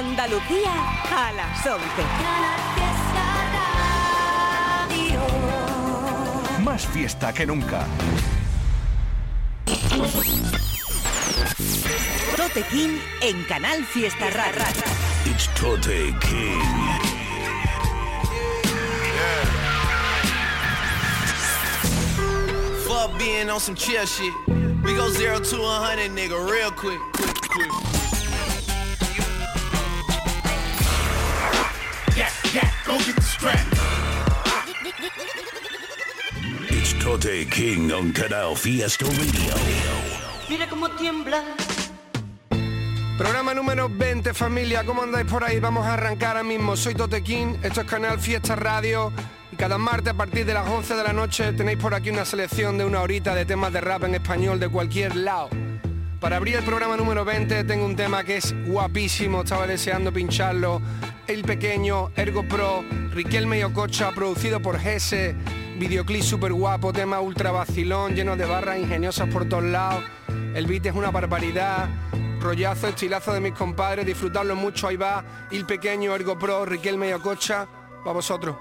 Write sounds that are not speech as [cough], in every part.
Andalucía a las 11. Más fiesta que nunca. Tote King en Canal Fiesta Rara. It's Tote King. Fuck being on some chill shit. We go zero to a hundred, nigga, real quick. quick, quick. Tote King on Canal Fiesta Radio. Mira cómo tiembla. Programa número 20, familia. ¿Cómo andáis por ahí? Vamos a arrancar ahora mismo. Soy Totequín, esto es Canal Fiesta Radio. Y cada martes a partir de las 11 de la noche tenéis por aquí una selección de una horita de temas de rap en español de cualquier lado. Para abrir el programa número 20 tengo un tema que es guapísimo, estaba deseando pincharlo. El Pequeño, Ergo Pro, Riquelme y Ococha, producido por Gese. Videoclip súper guapo, tema ultra vacilón, lleno de barras ingeniosas por todos lados. El beat es una barbaridad. Rollazo, estilazo de mis compadres, disfrutarlo mucho, ahí va. El Pequeño, Ergo Pro, Riquelme y Ococha. Para vosotros.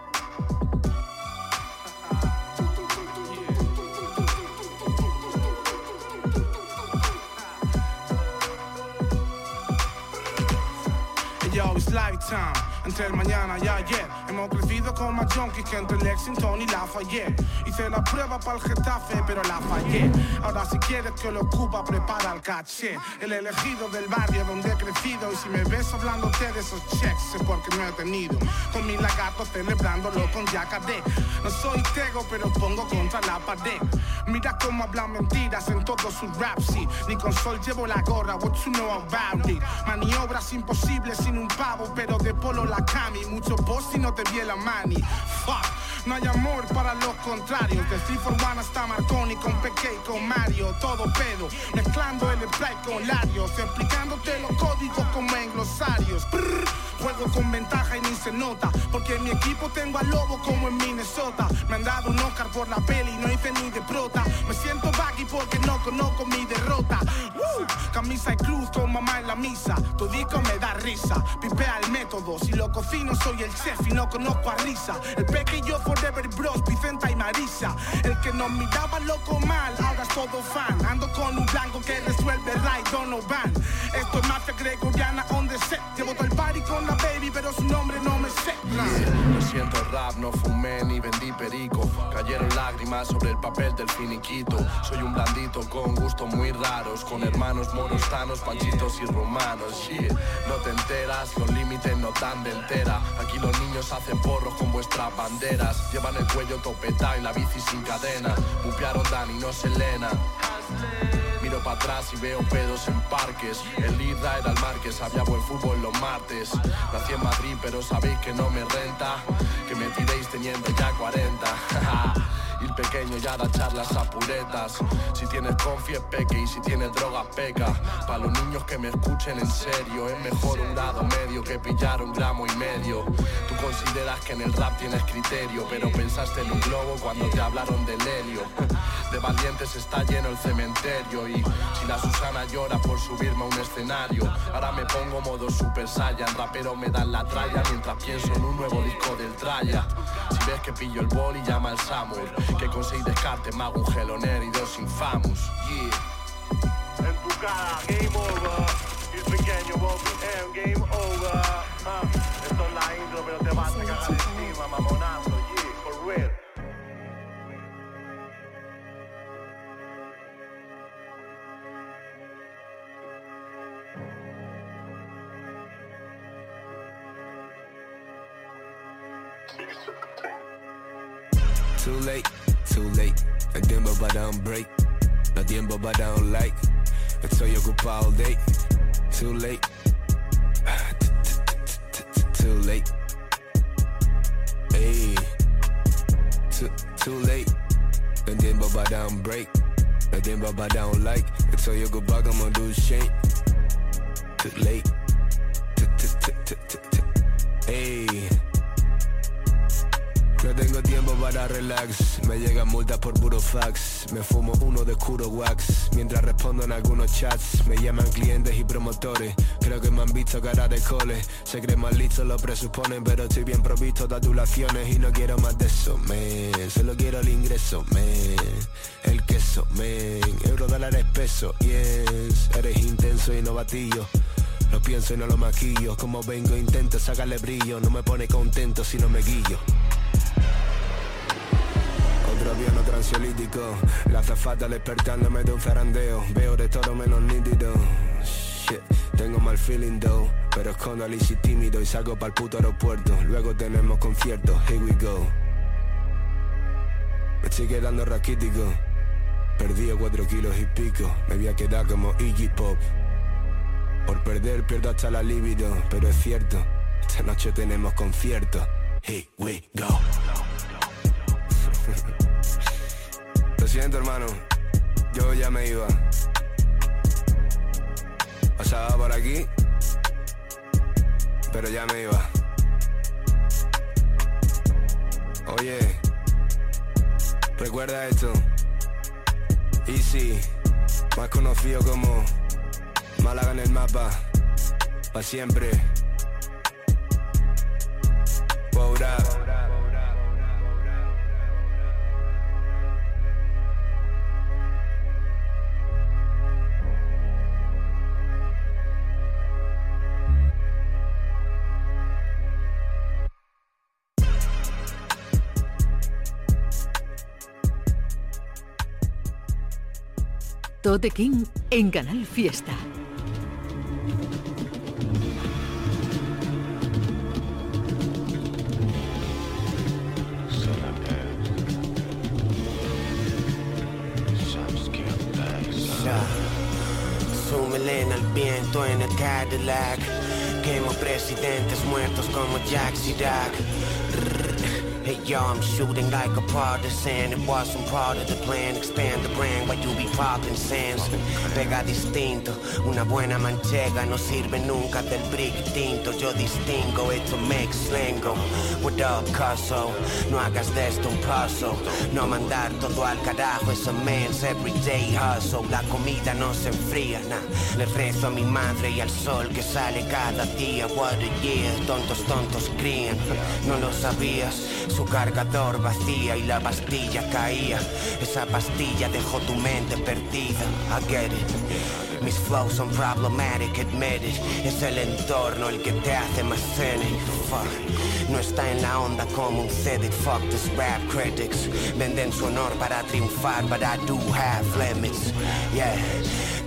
Yo, lifetime, entre el mañana y ayer Hemos crecido con más junkies que entre Lexington y Lafayette. Hice la prueba para el Getafe, pero la fallé. Ahora si quieres que lo ocupa, prepara el caché. El elegido del barrio donde he crecido Y si me ves hablándote de esos checks Es porque no he tenido. Con mi lagarto celebrándolo con Yacadé No soy tego, pero pongo contra la pared. Mira cómo hablan mentiras en todos sus raps sí. Ni con sol llevo la gorra, what you know about it Maniobras imposibles sin un pavo, pero de polo la cami Mucho boss si no te vi la mani. Fuck no hay amor para los contrarios. De 3 for 1 hasta Marconi Con Peque y con Mario Todo pedo. Mezclando el spray con Larios Explicándote los códigos como en glosarios. Juego con ventaja y ni se nota Porque en mi equipo tengo al lobo como en Minnesota. Me han dado un Oscar por la peli No hice ni de prota. Me siento baggy porque no conozco mi derrota. Camisa y cruz con mamá en la misa. Tu disco me da risa Pipea el método Si lo cocino soy el chef y no conozco a risa El Peque y yo Forever Bros, Vicenta y Marisa. El que nos miraba loco mal, ahora es todo fan. Ando con un blanco que resuelve Ray Donovan. Esto es mafia gregoriana on the set. Llevo todo el party con la su nombre no me sé. Siento rap, no fumé ni vendí perico. Cayeron lágrimas sobre el papel del finiquito. Soy un blandito con gustos muy raros. Con hermanos monostanos, panchitos y romanos. No te enteras, los límites no dan de entera. Aquí los niños hacen porros con vuestras banderas. Llevan el cuello topetado y la bici sin cadena. Bupearon Dani, no Selena. Miro para atrás y veo pedos en parques. El Lida era el Marques, había buen fútbol los martes. Nací en Madrid, pero sabéis que no me renta. Que me tiréis teniendo ya 40. [laughs] Y pequeño ya da charlas a puretas. Si tienes confi peque y si tienes droga peca. Para los niños que me escuchen en serio, es mejor un grado medio que pillar un gramo y medio. Tú consideras que en el rap tienes criterio, pero pensaste en un globo cuando te hablaron del helio. De valientes está lleno el cementerio y si la Susana llora por subirme a un escenario, ahora me pongo modo super saiyan, rapero me dan la tralla mientras pienso en un nuevo disco del tralla. Si ves que pillo el boli llama al Samur, que con seis descartes me hago un geloner y dos infamos. Yeah. En tu cara, game over. Y pequeño Bobby M, game over. Ah, esto es la intro, pero te vas a cagar encima, mamonazo. Yeah, for real. Too late, too late. No tiempo para un break. No tiempo para un like. Estoy ocupado all day. Too late. [sighs] Too late. Hey. Too, too late. No tiempo para un break. No tiempo para un like. Estoy ocupado como do shake. Too late. Hey. Tengo tiempo para relax. Me llegan multas por puro fax. Me fumo uno de oscuro wax. Mientras respondo en algunos chats Me llaman clientes y promotores. Creo que me han visto cara de cole. Se creen más listos, lo presuponen Pero estoy bien provisto de adulaciones Y no quiero más de eso, me Solo quiero el ingreso, me El queso, me Euro dólares peso, yes. Eres intenso y no batillo lo pienso y no lo maquillo. Como vengo intento sacarle brillo. No me pone contento si no me guillo otro avión, otro ansiolítico La zafata despertándome de un zarandeo. Veo de todo menos nítido. Shit, tengo mal feeling though. Pero escondo al easy tímido y salgo para el puto aeropuerto. Luego tenemos conciertos, here we go. Me estoy quedando raquítico. Perdí cuatro kilos y pico. Me voy a quedar como Iggy Pop. Por perder pierdo hasta la libido Pero es cierto, esta noche tenemos concierto. Here we go siento, hermano. Yo ya me iba. Pasaba por aquí, pero ya me iba. Oye, recuerda esto. Easy, más conocido como Málaga en el mapa, pa' siempre. Tote King en Canal Fiesta. Súmele al viento en el Cadillac. Quemo presidentes muertos como Jack Chirac. Hey yo, I'm shooting like a partisan. It wasn't part of the plan. Expand the brand while you be popping sands. Pega distinto, una buena manchega no sirve nunca del brick tinto. Yo distingo, esto makes slango. What up, caso? No hagas de esto un paso. No mandar todo al carajo, eso man's everyday hustle. La comida no se enfría, nah. Le rezo a mi madre y al sol que sale cada día. What a year, tontos, tontos crían. No lo sabías. Su cargador vacía y la pastilla caía. Esa pastilla dejó tu mente perdida. I. Mis flows son problematic, admit it. Es el entorno el que te hace más cynic. Fuck. No está en la onda como un CD. Fuck this rap critics. Venden su honor para triunfar, but I do have limits. Yeah.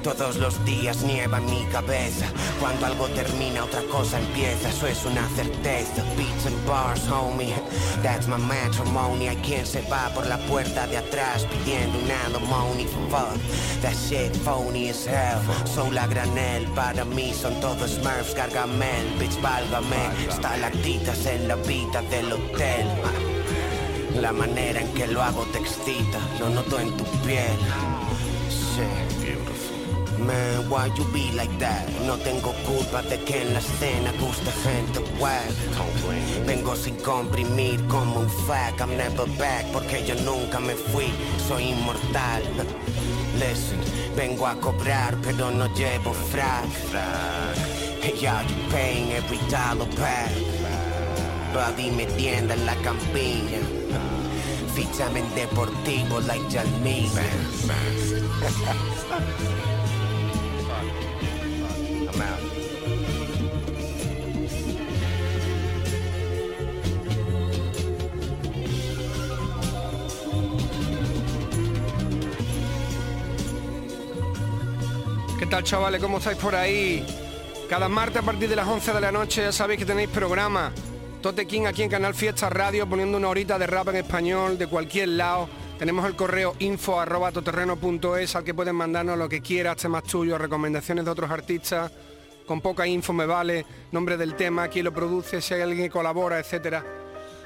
Todos los días nieva mi cabeza. Cuando algo termina, otra cosa empieza. Eso es una certeza. Beats and bars, homie. That's my matrimony. Hay quien se va por la puerta de atrás pidiendo un alimony. Fuck, that shit phony as hell. Son la granel. Para mí son todos Smurfs, Gargamel. Bitch, válgame. Estalactitas en la vida del hotel. La manera en que lo hago te excita. Lo noto en tu piel. Shit. Man, why you be like that? No tengo culpa de que en la escena guste gente whack. Vengo sin comprimir como un fact. I'm never back porque yo nunca me fui. Soy inmortal. Vengo a cobrar pero no llevo frac. Yeah, you paying every dollar back. Buddy me tienda en la campiña. Fichame en deportivo like Jalmín. Tal chavales? ¿Cómo estáis por ahí? Cada martes a partir de las 11 de la noche ya sabéis que tenéis programa Tote King aquí en Canal Fiesta Radio poniendo una horita de rap en español de cualquier lado. Tenemos el correo info arroba toterreno.es al que pueden mandarnos lo que quieras, temas tuyos, recomendaciones de otros artistas. Con poca info me vale, nombre del tema, quién lo produce, si hay alguien colabora, etcétera.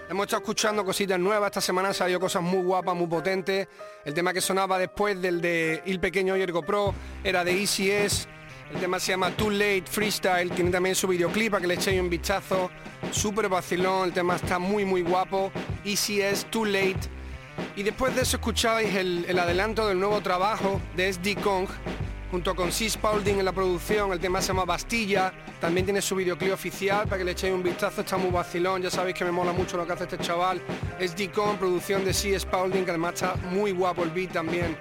Hemos estado escuchando cositas nuevas, esta semana salió cosas muy guapas, muy potentes. El tema que sonaba después del de Il Pequeño y Ergo Pro era de Easy S. El tema se llama Too Late Freestyle, tiene también su videoclip para que le echéis un vistazo. Súper vacilón, el tema está muy muy guapo. Es Too Late. Y después de eso escucháis el, el adelanto del nuevo trabajo de SD Kong, junto con Sis Paulding en la producción, el tema se llama Bastilla, también tiene su videoclip oficial para que le echéis un vistazo, está muy vacilón, ya sabéis que me mola mucho lo que hace este chaval, es con producción de Sis Paulding, que además está muy guapo el beat también.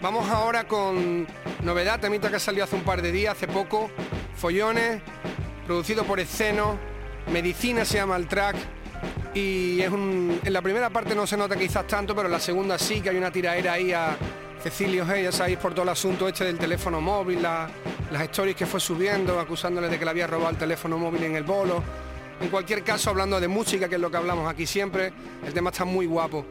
Vamos ahora con novedad, temita que salió hace un par de días, hace poco, Follones, producido por Esceno, Medicina se llama el track, y es un, en la primera parte no se nota quizás tanto, pero en la segunda sí, que hay una tiraera ahí a Cecilio Hey, ya sabéis por todo el asunto este del teléfono móvil, las stories que fue subiendo, acusándole de que le había robado el teléfono móvil en el bolo. En cualquier caso, hablando de música, que es lo que hablamos aquí siempre, el tema está muy guapo.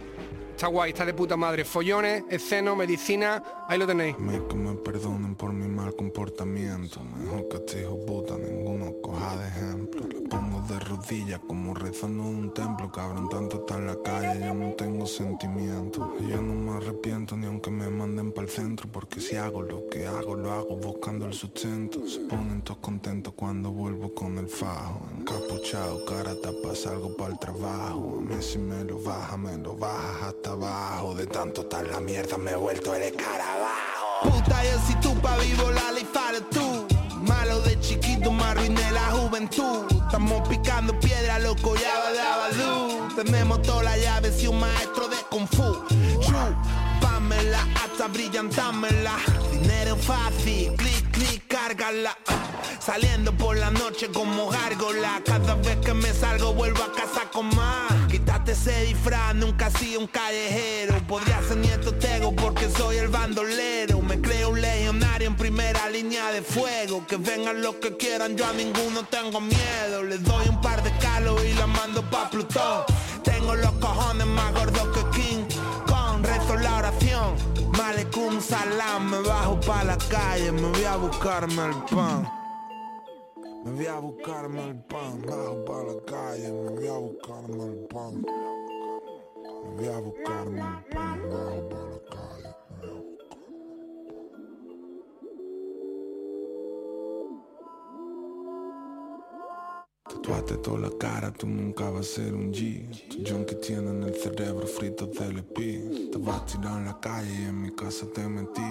Está guay, está de puta madre. Follones, esceno, medicina, ahí lo tenéis. Me, que me perdonen por mi mal comportamiento. Mejor que te hijo puta, ninguno coja de ejemplo. Le pongo de rodillas como rezando en un templo. Cabrón, tanto está en la calle, yo no tengo sentimiento. Yo no me arrepiento ni aunque me manden para el centro. Porque si hago lo que hago, lo hago buscando el sustento. Se ponen todos contentos cuando vuelvo con el fajo. Encapuchado, cara tapa, salgo para el trabajo. A mí si me lo baja, me lo baja hasta abajo. De tanto estar la mierda me he vuelto el Puta, yo si tú pa' vivo la para tú. Malo de chiquito me arruiné la juventud. Estamos picando piedra, loco, ya va de luz. Tenemos toda la llave y un maestro de kung fu. Pámela hasta brillantámela. Dinero fácil, clic, clic, Saliendo por la noche como gárgola. Cada vez que me salgo vuelvo a casa con más. Quítate ese disfraz, nunca he sido un callejero. Podría ser nieto tego porque soy el bandolero. Me creo un legionario en primera línea de fuego. Que vengan los que quieran, yo a ninguno tengo miedo. Les doy un par de calos y la mando pa' Plutón. Tengo los cojones más gordos que King Con rezo la oración. Malecum salam, me bajo pa' la calle, me voy a buscarme el pan. Me voy a buscarme el pan, bajo para la calle, me voy a buscarme el pan. Me voy a buscarme el pan, bajo para la calle. Tatuate toda la cara, tú nunca vas a ser un G. Tu junkie tiene en el cerebro frito del EP. Te vas a tirar en la calle y en mi casa te metí.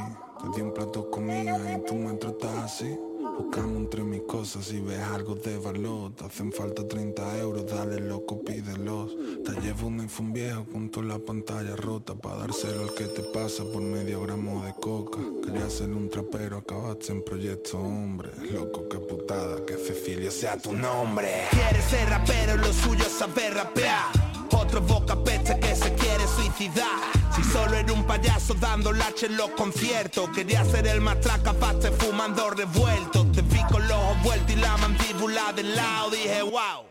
Te di un plato comida y tú me tratas así. Buscando entre mis cosas y ves algo de valor. Te hacen falta 30 euros, dale loco, pídelos. Te llevo un iPhone viejo con toda la pantalla rota Pa' dárselo al que te pasa por medio gramo de coca. Quería ser un trapero, acabaste en proyecto hombre. Loco, qué putada, que Cecilio sea tu nombre. Quieres ser rapero, lo suyo saber rapear Que se quiere suicidar. Si solo era un payaso dando lache en los conciertos. Quería ser el matraca paste fumando revuelto. Te vi con los ojos vueltos y la mandíbula del lado. Dije wow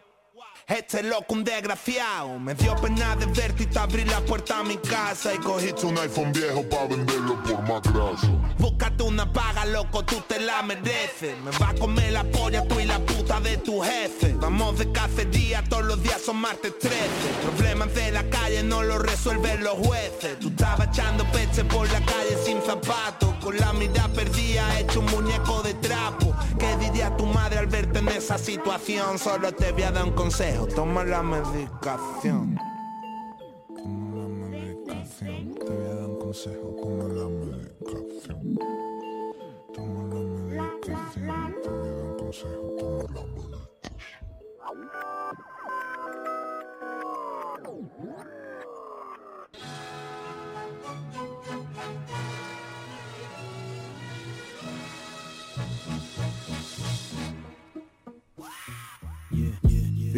este loco un desgraciado. Me dio pena de verte y te abrí la puerta a mi casa. Y cogiste un iPhone viejo para venderlo por más graso. Búscate una paga, loco, tú te la mereces. Me va a comer la polla tú y la puta de tu jefe. Vamos de cacería, todos los días son martes 13 Problemas de la calle no los resuelven los jueces. Tú estabas echando peche por la calle sin zapatos. Con la mirada perdida, hecho un muñeco de trapo. ¿Qué diría tu madre al verte en esa situación? Solo te voy a dar un consejo toma la medicación. Toma la medicación, te voy a dar un consejo, toma la medicación. Toma la medicación, te voy a dar un consejo, toma la medicación.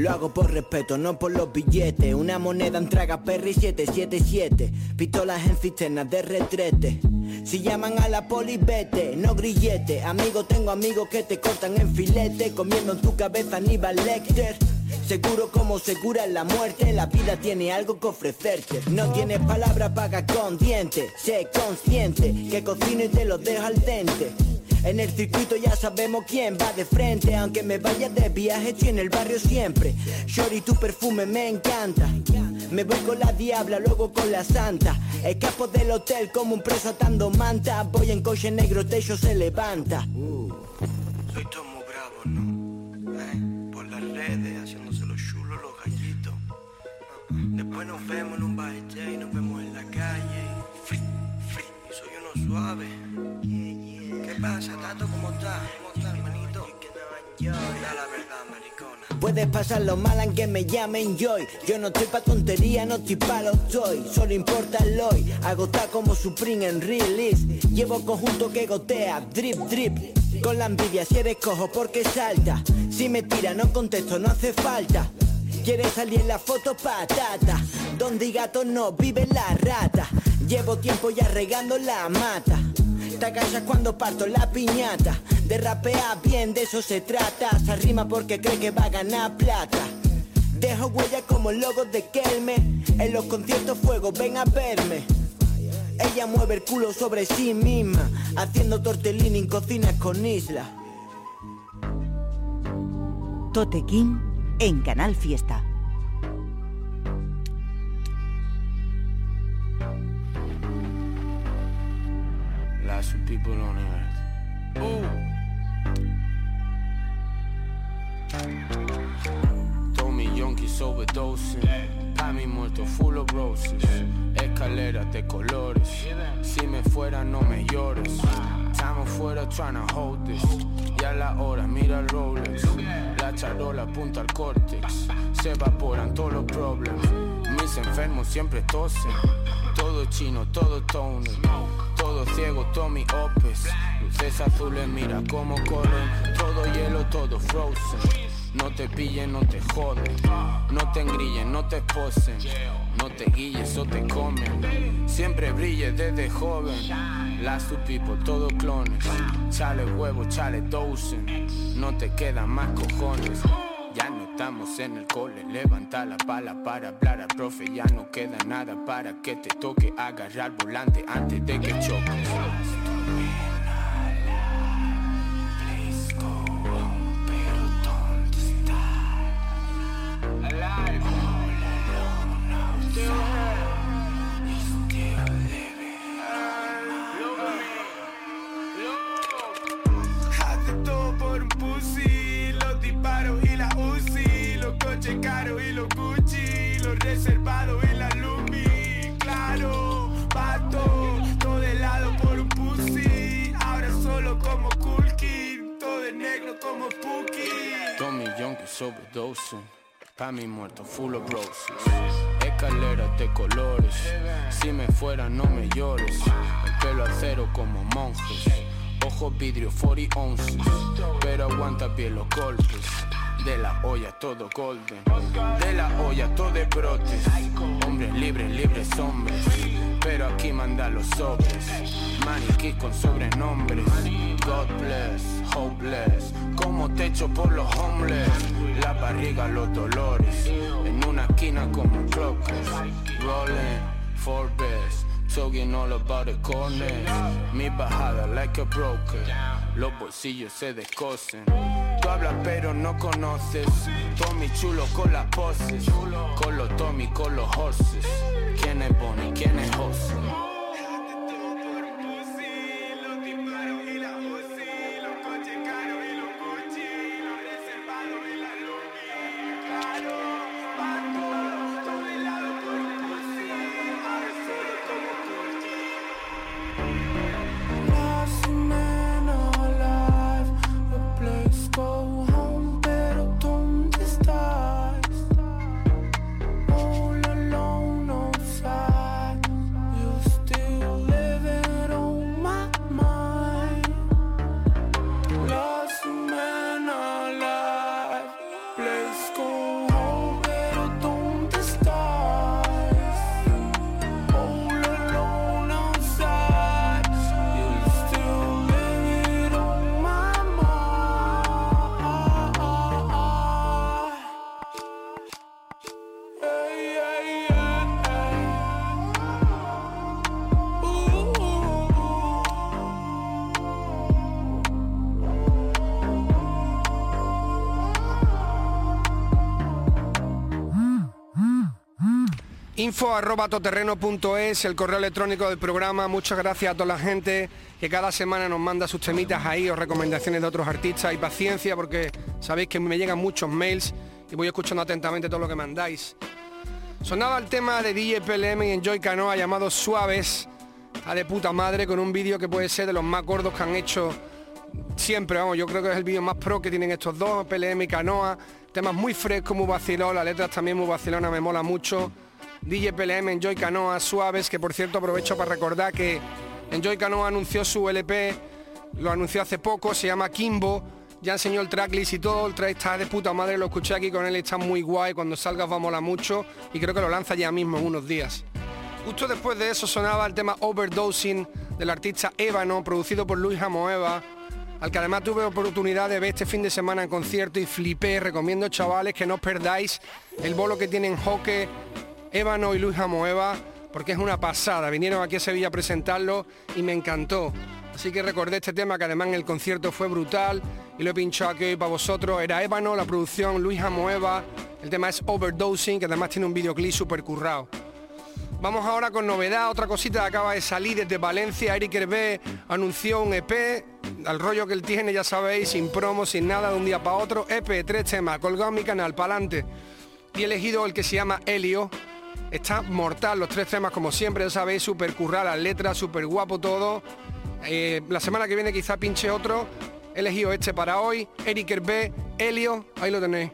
Lo hago por respeto, no por los billetes. Una moneda en traga perry 777. Pistolas en cisternas de retrete. Si llaman a la poli, vete, no grillete. Amigo, tengo amigos que te cortan en filete. Comiendo en tu cabeza Aníbal Lecter. Seguro como segura la muerte, la vida tiene algo que ofrecerte. No tienes palabra, paga con dientes. Sé consciente que cocino y te lo dejo al dente. En el circuito ya sabemos quién va de frente Aunque me vaya de viaje estoy en el barrio siempre Shorty tu perfume me encanta Me voy con la diabla, luego con la santa Escapo del hotel como un preso atando manta Voy en coche negro, techo se levanta Estoy todo muy bravo, ¿no? Por las redes, haciéndose los chulos, los gallitos. Después nos vemos en un baile y nos vemos en la calle. Free, free, soy uno suave. Puedes pasarlo mal aunque me llamen Joy. Yo no estoy pa' tontería, no estoy pa' los toy Solo importa el hoy. Agotar como Supreme en release. Llevo conjunto que gotea, drip drip. Con la envidia si eres cojo porque salta. Si me tira no contesto, no hace falta. Quieres salir en la foto patata. Donde gato no vive la rata. Llevo tiempo ya regando la mata Te callas cuando parto la piñata. De rapear bien, de eso se trata. Se rima porque cree que va a ganar plata. Dejo huella como logos de Kelme. En los conciertos fuego, ven a verme. Ella mueve el culo sobre sí misma. Haciendo tortellini en cocinas con isla. Tote King en Canal Fiesta. Lots of people on earth. Ooh. Tommy Yonkis overdosing. Pami muerto full of roses. Escaleras de colores. Si me fuera, no me llores. Estamos fuera trying to hold this. Ya la hora, mira el Rolex. La charola apunta al córtex. Se evaporan todos los problemas. Mis enfermos siempre tosen. Todo chino, todo toner. Todo ciego, Tommy Opes. Luces azules, mira cómo corren. Todo hielo, todo frozen. No te pillen, no te joden. No te engrillen, no te esposen. No te guilles o te comen. Siempre brille desde joven. Last two people, todos clones. Chale huevo, chale dosen. No te quedan más cojones. Ya no estamos en el cole, levanta la pala para hablar al profe, ya no queda nada para que te toque agarrar volante antes de que choques. Yonkis overdosing. Pa' mi muerto, full of roses. Escaleras de colores. Si me fuera, no me llores. El pelo acero como monjes. Ojos vidrio, 40 onces. Pero aguanta bien los golpes. De la olla todo golden. De la olla todo de brotes. Hombres libres, libres hombres. Pero aquí manda los sobres. Maniquí con sobrenombres. God bless, hopeless. Como techo por los homeless. La barriga, los dolores. En una esquina como clockers. Rolling, Forbes. Talking all about the corner. Mi bajada like a broker. Los bolsillos se descosen. Tú hablas pero no conoces. Tommy chulo con las poses. Con los Tommy, con los horses. ¿Quién es Bonnie? ¿Quién es José? Info arroba toterreno.es, el correo electrónico del programa. Muchas gracias a toda la gente que cada semana nos manda sus temitas ahí o recomendaciones de otros artistas y paciencia porque sabéis que me llegan muchos mails y voy escuchando atentamente todo lo que mandáis. Sonaba el tema de DJ PLM y Enjoy Canoa llamado Suaves, a de puta madre, con un vídeo que puede ser de los más gordos que han hecho siempre, vamos, yo creo que es el vídeo más pro que tienen estos dos, PLM y Canoa, temas muy frescos, muy vacilón, las letras también muy vacilona, me mola mucho. DJ PLM, Enjoy Canoa, Suaves, que por cierto aprovecho para recordar que Enjoy Canoa anunció su LP, lo anunció hace poco, se llama Kimbo, ya enseñó el tracklist y todo, el track está de puta madre, lo escuché aquí con él, está muy guay, cuando salga va a molar mucho y creo que lo lanza ya mismo en unos días. Justo después de eso sonaba el tema Overdosing del artista Ébano, producido por Luis Amoeva, al que además tuve oportunidad de ver este fin de semana en concierto y flipé. Recomiendo chavales que no os perdáis el bolo que tienen Joque, Ébano y Luis Amoeva, porque es una pasada. Vinieron aquí a Sevilla a presentarlo y me encantó. Así que recordé este tema que además en el concierto fue brutal y lo he pinchado aquí hoy para vosotros. Era Ébano, la producción Luis Amoeva. El tema es Overdosing, que además tiene un videoclip súper currado. Vamos ahora con novedad, otra cosita que acaba de salir desde Valencia. Eric Hervé anunció un EP, al rollo que él tiene, ya sabéis, sin promo, sin nada, de un día para otro. EP, tres temas, colgado mi canal, para adelante. Y he elegido el que se llama Helio. Está mortal, los tres temas como siempre, ya sabéis, súper currar las letras, súper guapo todo. Eh, la semana que viene quizá pinche otro. He elegido este para hoy. Eric Hervé, Helio, ahí lo tenéis.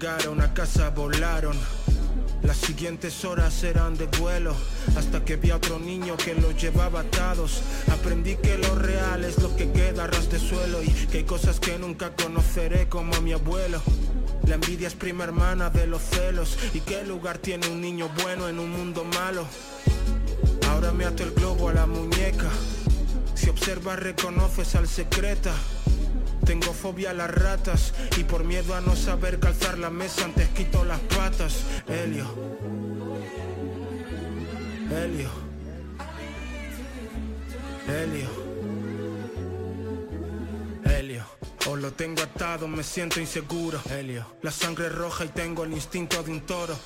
Llegaron a casa, volaron. Las siguientes horas eran de vuelo Hasta que vi a otro niño que los llevaba atados Aprendí que lo real es lo que queda a ras de suelo Y que hay cosas que nunca conoceré como a mi abuelo La envidia es prima hermana de los celos ¿Y qué lugar tiene un niño bueno en un mundo malo? Ahora me ato el globo a la muñeca Si observas reconoces al secreta tengo fobia a las ratas y por miedo a no saber calzar la mesa antes quito las patas. Helio. Helio. Helio. Helio. O lo tengo atado, me siento inseguro. Helio. La sangre roja y tengo el instinto de un toro.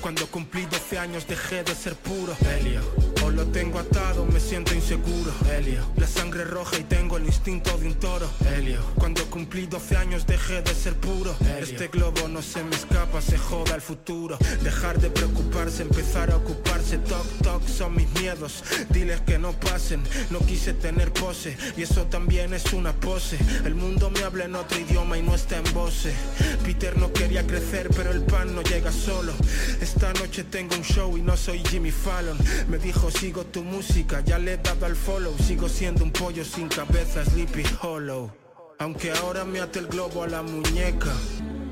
Cuando cumplí 12 años dejé de ser puro. Helio. Lo tengo atado, me siento inseguro. Helio. La sangre roja y tengo el instinto de un toro. Helio. Cuando cumplí 12 años dejé de ser puro. Este globo no se me escapa, se joda el futuro. Dejar de preocuparse, empezar a ocuparse. Toc, toc, son mis miedos. Diles que no pasen. No quise tener pose y eso también es una pose. El mundo me habla en otro idioma y no está en voce. Peter no quería crecer, pero el pan no llega solo. Esta noche tengo un show y no soy Jimmy Fallon. Me dijo sigo tu música, ya le he dado al follow. Sigo siendo un pollo sin cabeza, Sleepy Hollow. Aunque ahora me ate el globo a la muñeca.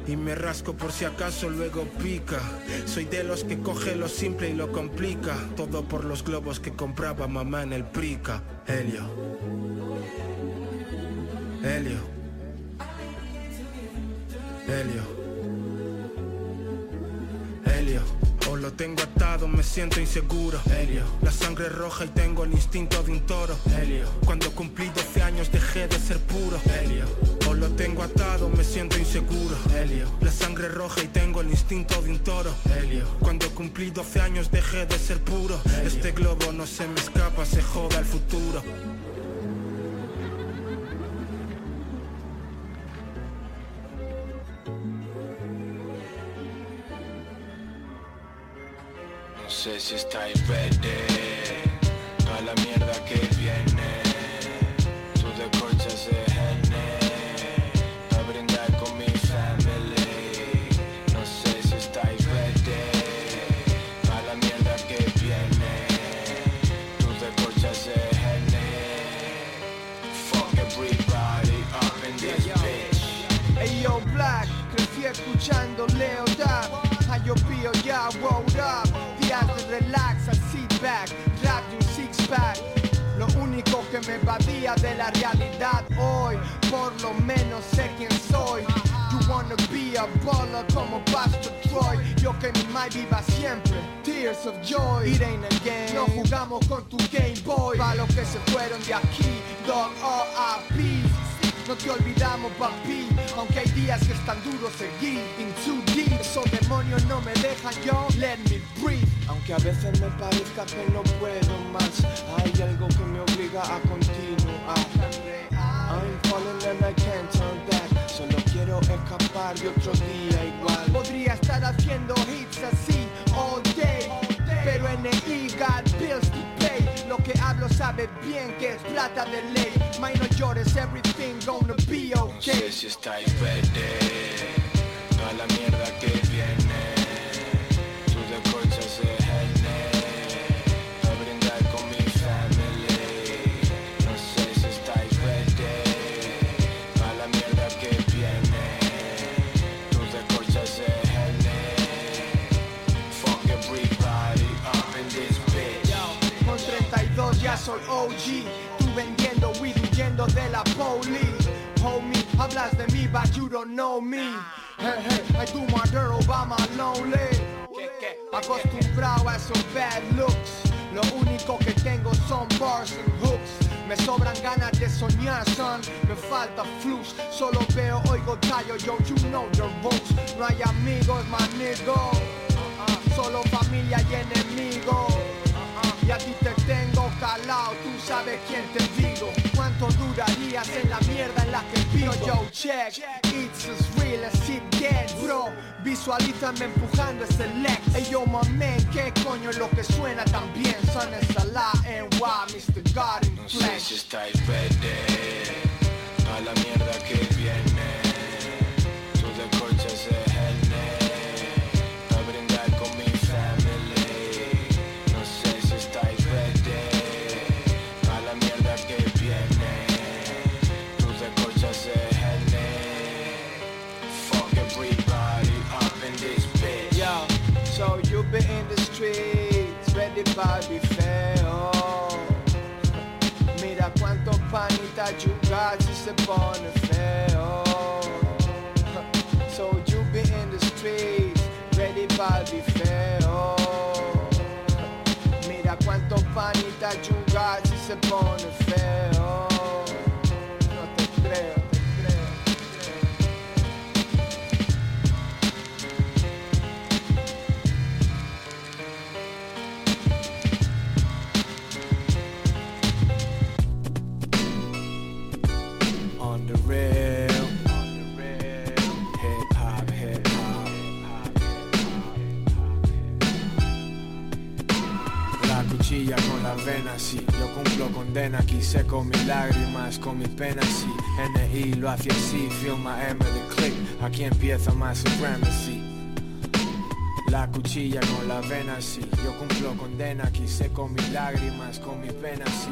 Y me rasco por si acaso luego pica. Soy de los que coge lo simple y lo complica. Todo por los globos que compraba mamá en el Prica. Helio. Helio. Helio. Lo tengo atado, me siento inseguro. Helio. La sangre roja y tengo el instinto de un toro. Helio. Cuando cumplí 12 años dejé de ser puro. Helio. O lo tengo atado, me siento inseguro. Helio. La sangre roja y tengo el instinto de un toro. Helio. Cuando cumplí 12 años dejé de ser puro. Este globo no se me escapa, se joda el futuro. Sé si estáis ready Toda Aunque hay días que están duros seguir. In too deep. Esos demonios no me dejan yo. Let me breathe. Aunque a veces me parezca que no puedo más. Hay algo que me obliga a continuar. I'm falling and I can't turn back. Solo quiero escapar de otro día igual. Podría estar haciendo hits así all day. Pero NI got bills to pay. Sabe bien que es plata de ley. May no llores, everything gonna be No okay. sé si estáis ready Toda la mierda que ya soy OG. Tú vendiendo weed huyendo de la poli. Homie, hablas de mí, but you don't know me. Hey, hey, I do my dirt Obama lonely. Acostumbrado a esos bad looks. Lo único que tengo son bars and hooks. Me sobran ganas de soñar, son. Me falta flux. Solo veo, oigo tallo, yo, you know your votes. No hay amigos, manigo. Solo familia y enemigos. Y a ti te tengo calado, tú sabes quién te digo. ¿Cuánto durarías en la mierda en la que vivo? Yo, check, it's as real as it gets, bro. Visualízame empujando ese Lex. Hey, yo, my man, ¿qué coño es lo que suena tan bien? Son esa la NY, Mr. God in No sé flesh. si estáis ready A la mierda que been in the streets, ready Barbie feo. Mira cuántos panitas you got si se pone feo. So you been in the streets, ready Barbie feo. Mira cuántos panitas you got si se pone Cumplo condena, aquí seco mis lágrimas con mis penas, sí NI lo hace así, filma M de click Aquí empieza más supremacy la cuchilla con la vena, sí Yo cumplo condena, aquí seco mis lágrimas con mis penas, sí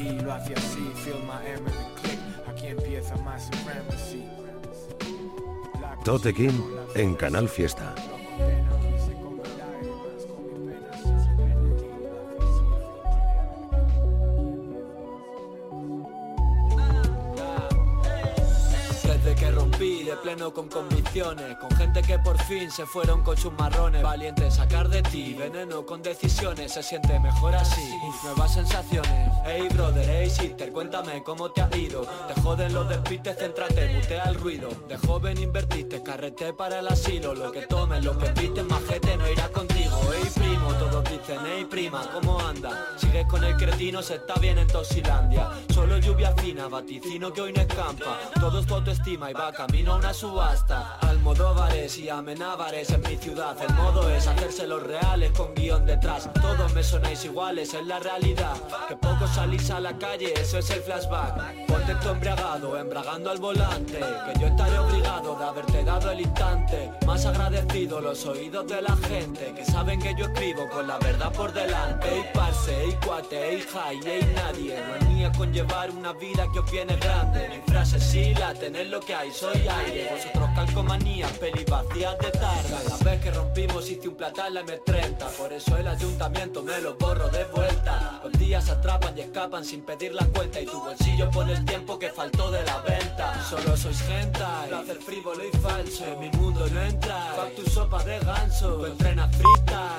NI lo hace así, filma M de click Aquí empieza más supremacy Tote King en Canal Fiesta. Pleno con convicciones Con gente que por fin se fueron con sus marrones. Valiente sacar de ti veneno con decisiones Se siente mejor así, nuevas sensaciones. Hey brother, hey sister, cuéntame cómo te ha ido. Te joden los despistes, céntrate, mutea el ruido. De joven invertiste, carrete para el asilo. Lo que tomes, lo que pistes, majete no irá contigo Hey primo, todos dicen, hey prima, ¿cómo anda? Sigues con el cretino, se está bien en Tosilandia. Solo lluvia fina, vaticino que hoy no escampa. Todo es tu autoestima y va camino a una subasta. Almodóvares y amenávares en mi ciudad. El modo es hacerse los reales con guion detrás. Todos me sonáis iguales, es la realidad. Que poco salís a la calle, eso es el flashback. Ponte tu embriagado, embragando al volante. Que yo estaré obligado de haberte dado el instante. Más agradecido los oídos de la gente Que saben que yo escribo con la verdad por delante. Ey parce, ey cuate, ey high, ey nadie. No con llevar una vida que os viene grande. Mi frase sí, la tener lo que hay, soy aire. Vosotros calcomanías, peli vacías de tarde. La vez que rompimos hice un platal la M30 Por eso el ayuntamiento me lo borro de vuelta. Los días atrapan y escapan sin pedir la cuenta. Y tu bolsillo pone el tiempo que faltó de la venta. Solo sois gente, placer frívolo y falso. En mi mundo no entra, tu sopa de ganso. Tú entrenas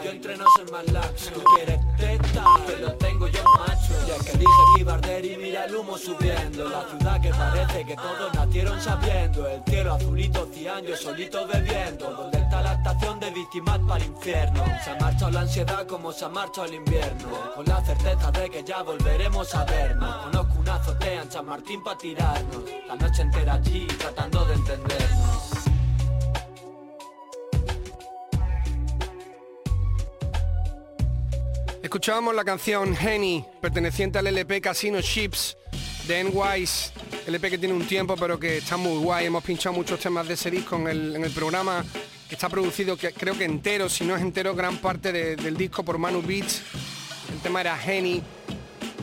yo entreno ser más laxo. Tú quieres teta, te lo tengo yo macho. Ya que dije a arder y mira el humo subiendo. La ciudad que parece que todos nacieron sabiendo. El cielo azulito, cian, yo solito bebiendo. Donde está la estación de víctimas para el infierno Se ha marchado la ansiedad como se ha marchado el invierno. Con la certeza de que ya volveremos a vernos. Conozco una azotea en San Martín para tirarnos. La noche entera allí tratando de entendernos Escuchábamos la canción Henny, perteneciente al LP Casino Ships de N-Wise, LP que tiene un tiempo pero que está muy guay. Hemos pinchado muchos temas de ese disco en el, programa, que está producido que, creo que entero, si no es entero, gran parte de- del disco por Manu Beats. El tema era Henny.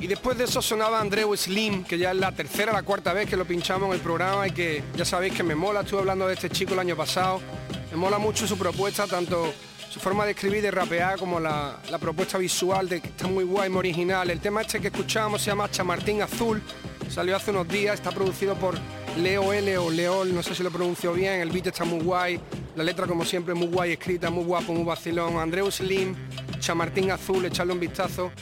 Y después de eso sonaba Andreu Slim, que ya es la tercera o la cuarta vez que lo pinchamos en el programa y que ya sabéis que me mola. Estuve hablando de este chico el año pasado. Me mola mucho su propuesta, tanto su forma de escribir, de rapear, como la, la propuesta visual, de que está muy guay, muy original. El tema este que escuchábamos se llama Chamartín Azul. Salió hace unos días, está producido por Leo L o Leol, no sé si lo pronuncio bien. El beat está muy guay. La letra, como siempre, muy guay escrita, muy guapo, muy vacilón. Andreu Slim, Chamartín Azul, echarle un vistazo.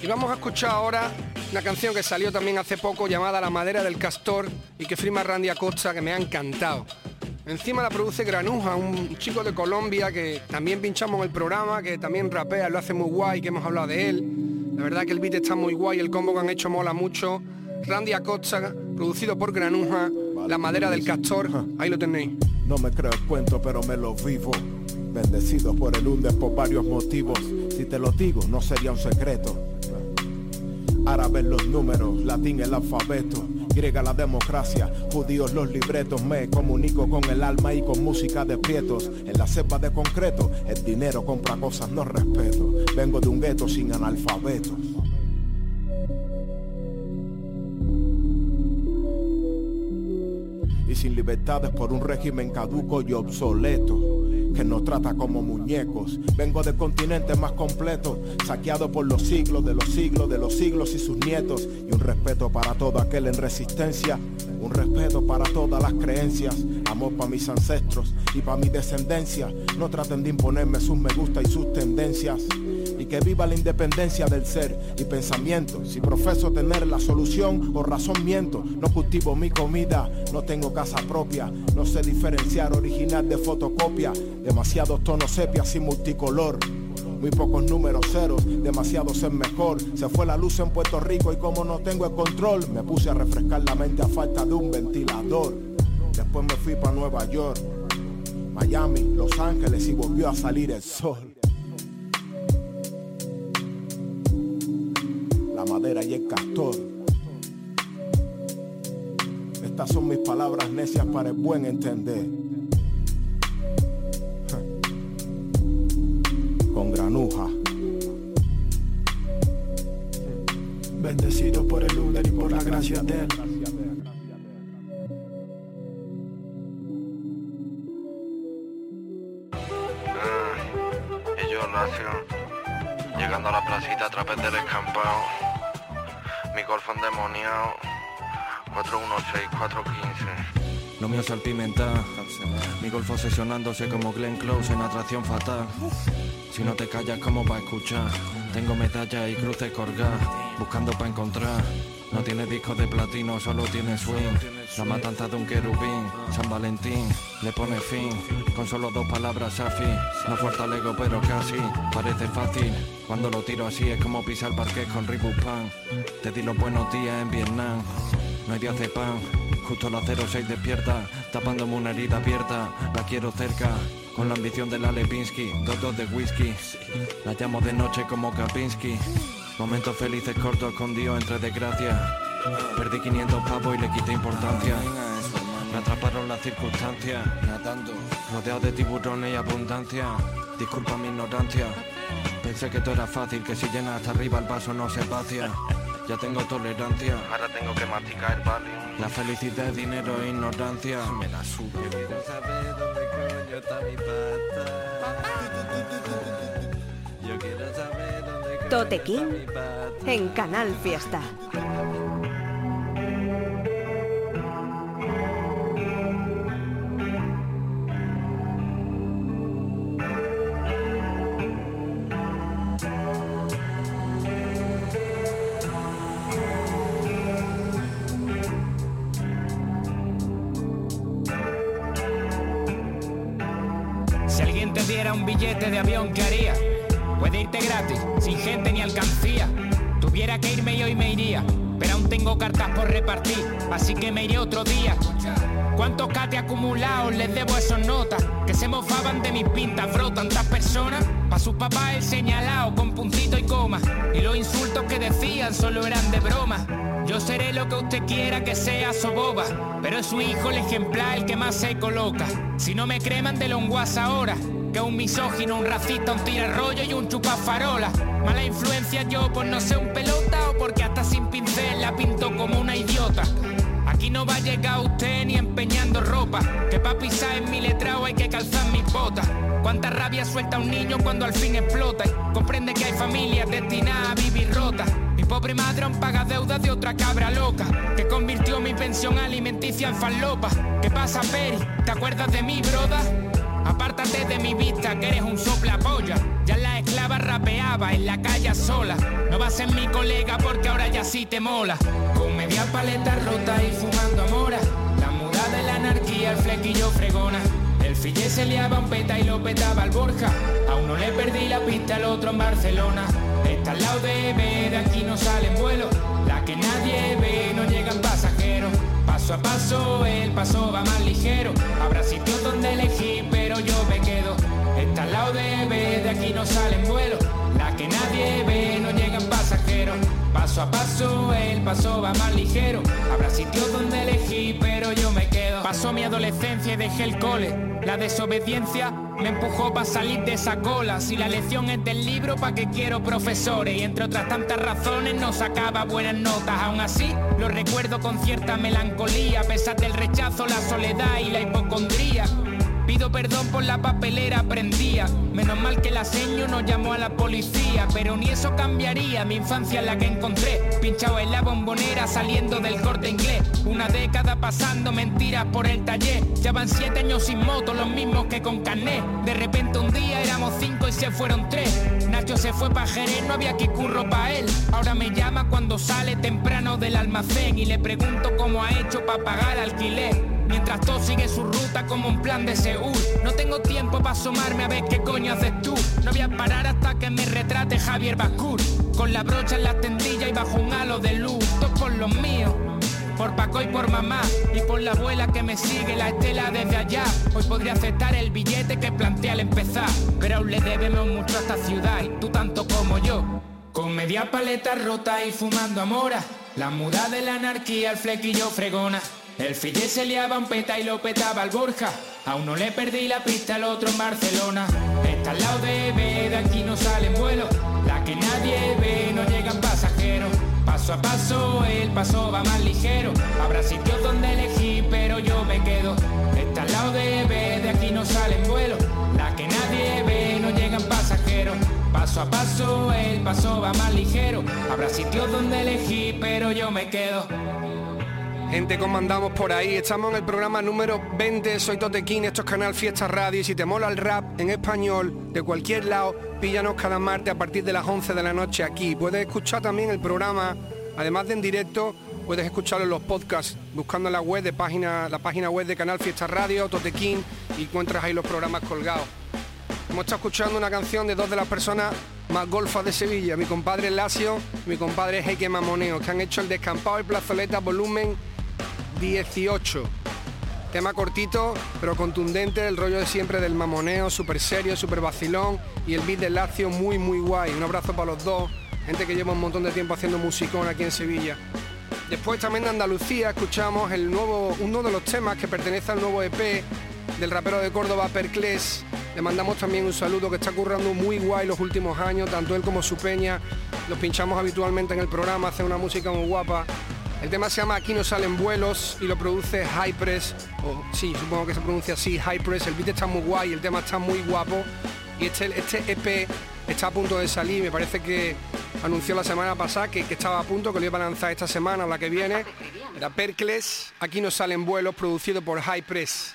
Y vamos a escuchar ahora una canción que salió también hace poco llamada La madera del castor y que firma Randy Acosta que me ha encantado. Encima la produce Granuja, un chico de Colombia que también pinchamos en el programa, que también rapea, lo hace muy guay, que hemos hablado de él. La verdad que el beat está muy guay, el combo que han hecho mola mucho. Randy Acosta, producido por Granuja, La madera del castor, ahí lo tenéis. No me creo el cuento, pero me lo vivo. Bendecido por el Undes por varios motivos. Si te lo digo, no sería un secreto. Árabes los números, latín el alfabeto, griega la democracia, judíos los libretos. Me comunico con el alma y con música de prietos. En la cepa de concreto, el dinero compra cosas, no respeto. Vengo de un gueto sin analfabetos. y sin libertades por un régimen caduco y obsoleto que nos trata como muñecos. Vengo del continente más completo, saqueado por los siglos de los siglos de los siglos y sus nietos. Y un respeto para todo aquel en resistencia, un respeto para todas las creencias, amor para mis ancestros y para mi descendencia. No traten de imponerme sus me gusta y sus tendencias. Que viva la independencia del ser y pensamiento. Si profeso tener la solución o razón miento, no cultivo mi comida, no tengo casa propia, no sé diferenciar original de fotocopia. Demasiados tonos sepias y multicolor. Muy pocos números ceros, demasiado ser mejor. Se fue la luz en Puerto Rico y como no tengo el control, me puse a refrescar la mente a falta de un ventilador. Después me fui para Nueva York, Miami, Los Ángeles y volvió a salir el sol. Castor. Estas son mis palabras necias para el buen entender. Obsesionándose como Glenn Close en atracción fatal. Si no te callas, ¿cómo va a escuchar? Tengo medallas y cruces colgadas, buscando para encontrar. No tiene discos de platino, solo tiene swing. La matanza de un querubín, San Valentín, le pone fin. Con solo dos palabras, Safi. No fuerza el ego, pero casi. Parece fácil. Cuando lo tiro así es como pisar parquet con Pan. Te di los buenos días en Vietnam. No hay días de pan. Justo a las 06 despierta, tapándome una herida abierta. La quiero cerca, con la ambición de la Lepinski. Dos dos de whisky. La llamo de noche como Kapinski. Momentos felices cortos escondidos entre desgracias. Perdí 500 pavos y le quité importancia. Me atraparon las circunstancias. Nadando. Rodeado de tiburones y abundancia. Disculpa mi ignorancia. Pensé que todo era fácil, que si llena hasta arriba el vaso no se vacía. Ya tengo tolerancia. Ahora tengo que masticar el Valium. La felicidad es dinero e ignorancia. Me la. Yo quiero saber dónde coño está mi pasta. Yo quiero saber dónde coño Tote está mi pasta. en Canal Fiesta. Cartas por repartir, así que me iré otro día. ¿Cuántos cate acumulados les debo esos notas? Que se mofaban de mis pintas, bro, tantas personas. Pa' sus papás el señalado con puntito y coma. Y los insultos que decían solo eran de broma. Yo seré lo que usted quiera que sea soboba, pero es su hijo el ejemplar el que más se coloca. Si no me creman de un guasa ahora, que un misógino, un racista, un rollo y un chupafarola. Mala influencia yo por no ser un pelota porque hasta sin pincel la pinto como una idiota. Aquí no va a llegar usted ni empeñando ropa, que pa' pisar en mi letrado hay que calzar mis botas. Cuánta rabia suelta un niño cuando al fin explota y comprende que hay familias destinadas a vivir rotas. Mi pobre madre paga deudas de otra cabra loca, que convirtió mi pensión alimenticia en falopa. ¿Qué pasa, Peri? ¿Te acuerdas de mí, broda? Apártate de mi vista, que eres un sopla polla. Ya la rapeaba en la calle sola. No vas a ser mi colega porque ahora ya sí te mola. Con media paleta rota y fumando amora. La muda de la anarquía, el flequillo fregona. El fille se liaba un peta y lo petaba al Borja. A uno le perdí la pista, al otro en Barcelona. Está al lado de B, de aquí no salen vuelos. La que nadie ve, no llegan pasajeros. Paso a paso, el paso va más ligero. Habrá sitios donde elegir, pero yo me quedo. Al lado de aquí no salen vuelos. La que nadie ve, no llegan pasajeros. Paso a paso, el paso va más ligero. Habrá sitios donde elegir, pero yo me quedo. Pasó mi adolescencia y dejé el cole. La desobediencia me empujó para salir de esa cola. Si la lección es del libro, ¿pa' qué quiero profesores? Y entre otras tantas razones no sacaba buenas notas. Aún así, lo recuerdo con cierta melancolía, a pesar del rechazo, la soledad y la hipocondría. Pido perdón por la papelera prendía. Menos mal que la seño no llamó a la policía. Pero ni eso cambiaría mi infancia la que encontré. Pinchado en la bombonera saliendo del corte inglés. Una década pasando mentiras por el taller. Ya van siete años sin moto, los mismos que con carnet. De repente un día éramos cinco y se fueron tres. Nacho se fue pa' Jerez, no había que curro pa' él. Ahora me llama cuando sale temprano del almacén. Y le pregunto cómo ha hecho pa' pagar alquiler. Mientras todo sigue su ruta como un plan de Seúl. No tengo tiempo para asomarme a ver qué coño haces tú. No voy a parar hasta que me retrate Javier Bascur. Con la brocha en la tendilla y bajo un halo de luz. Todo por los míos por Paco y por mamá. Y por la abuela que me sigue la estela desde allá. Hoy podría aceptar el billete que planteé al empezar, pero aún le debemos mucho a esta ciudad. Y tú tanto como yo. Con media paleta rota y fumando amora, la muda de la anarquía, el flequillo fregona. El fille se liaba un peta y lo petaba al Borja. A uno le perdí la pista, al otro en Barcelona. Está al lado de B, de aquí no salen vuelos. La que nadie ve, no llegan pasajeros. Paso a paso, el paso va más ligero. Habrá sitios donde elegir, pero yo me quedo. Está al lado de B, de aquí no salen vuelos. La que nadie ve, no llegan pasajeros. Paso a paso, el paso va más ligero. Habrá sitios donde elegir, pero yo me quedo. Gente, ¿cómo andamos por ahí? Estamos en el programa número 20, soy Totequín, esto es Canal Fiesta Radio y si te mola el rap en español, de cualquier lado, píllanos cada martes a partir de las 11 de la noche aquí. Puedes escuchar también el programa, además de en directo, puedes escucharlo en los podcasts, buscando la web de página, la página web de Canal Fiesta Radio, Totequín, y encuentras ahí los programas colgados. Hemos estado escuchando una canción de dos de las personas más golfas de Sevilla, mi compadre Lacio y mi compadre Heike Mamoneo, que han hecho el Descampado y Plazoleta volumen 18. Tema cortito, pero contundente, el rollo de siempre del mamoneo, súper serio, súper vacilón y el beat de Lacio muy muy guay. Un abrazo para los dos, gente que lleva un montón de tiempo haciendo musicón aquí en Sevilla. Después también de Andalucía escuchamos el nuevo, uno de los temas que pertenece al nuevo EP del rapero de Córdoba Perclés, Le mandamos también un saludo que está currando muy guay los últimos años, tanto él como su peña. Los pinchamos habitualmente en el programa, hace una música muy guapa. El tema se llama Aquí no salen vuelos y lo produce High Press, o sí, supongo que se pronuncia así, High Press. El beat está muy guay, el tema está muy guapo. Y este, este EP está a punto de salir, me parece que anunció la semana pasada que, que, estaba a punto, que lo iba a lanzar esta semana o la que viene. Era Percles, aquí no salen vuelos, producido por High Press.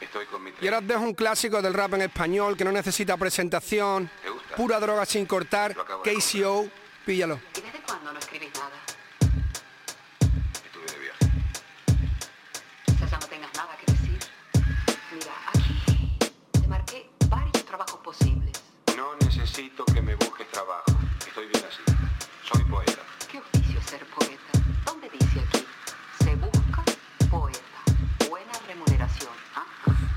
Y ahora os dejo un clásico del rap en español que no necesita presentación, pura droga sin cortar, KCO, píllalo. ¿Y desde cuándo no escribís nada? Necesito que me busques trabajo. Estoy bien así.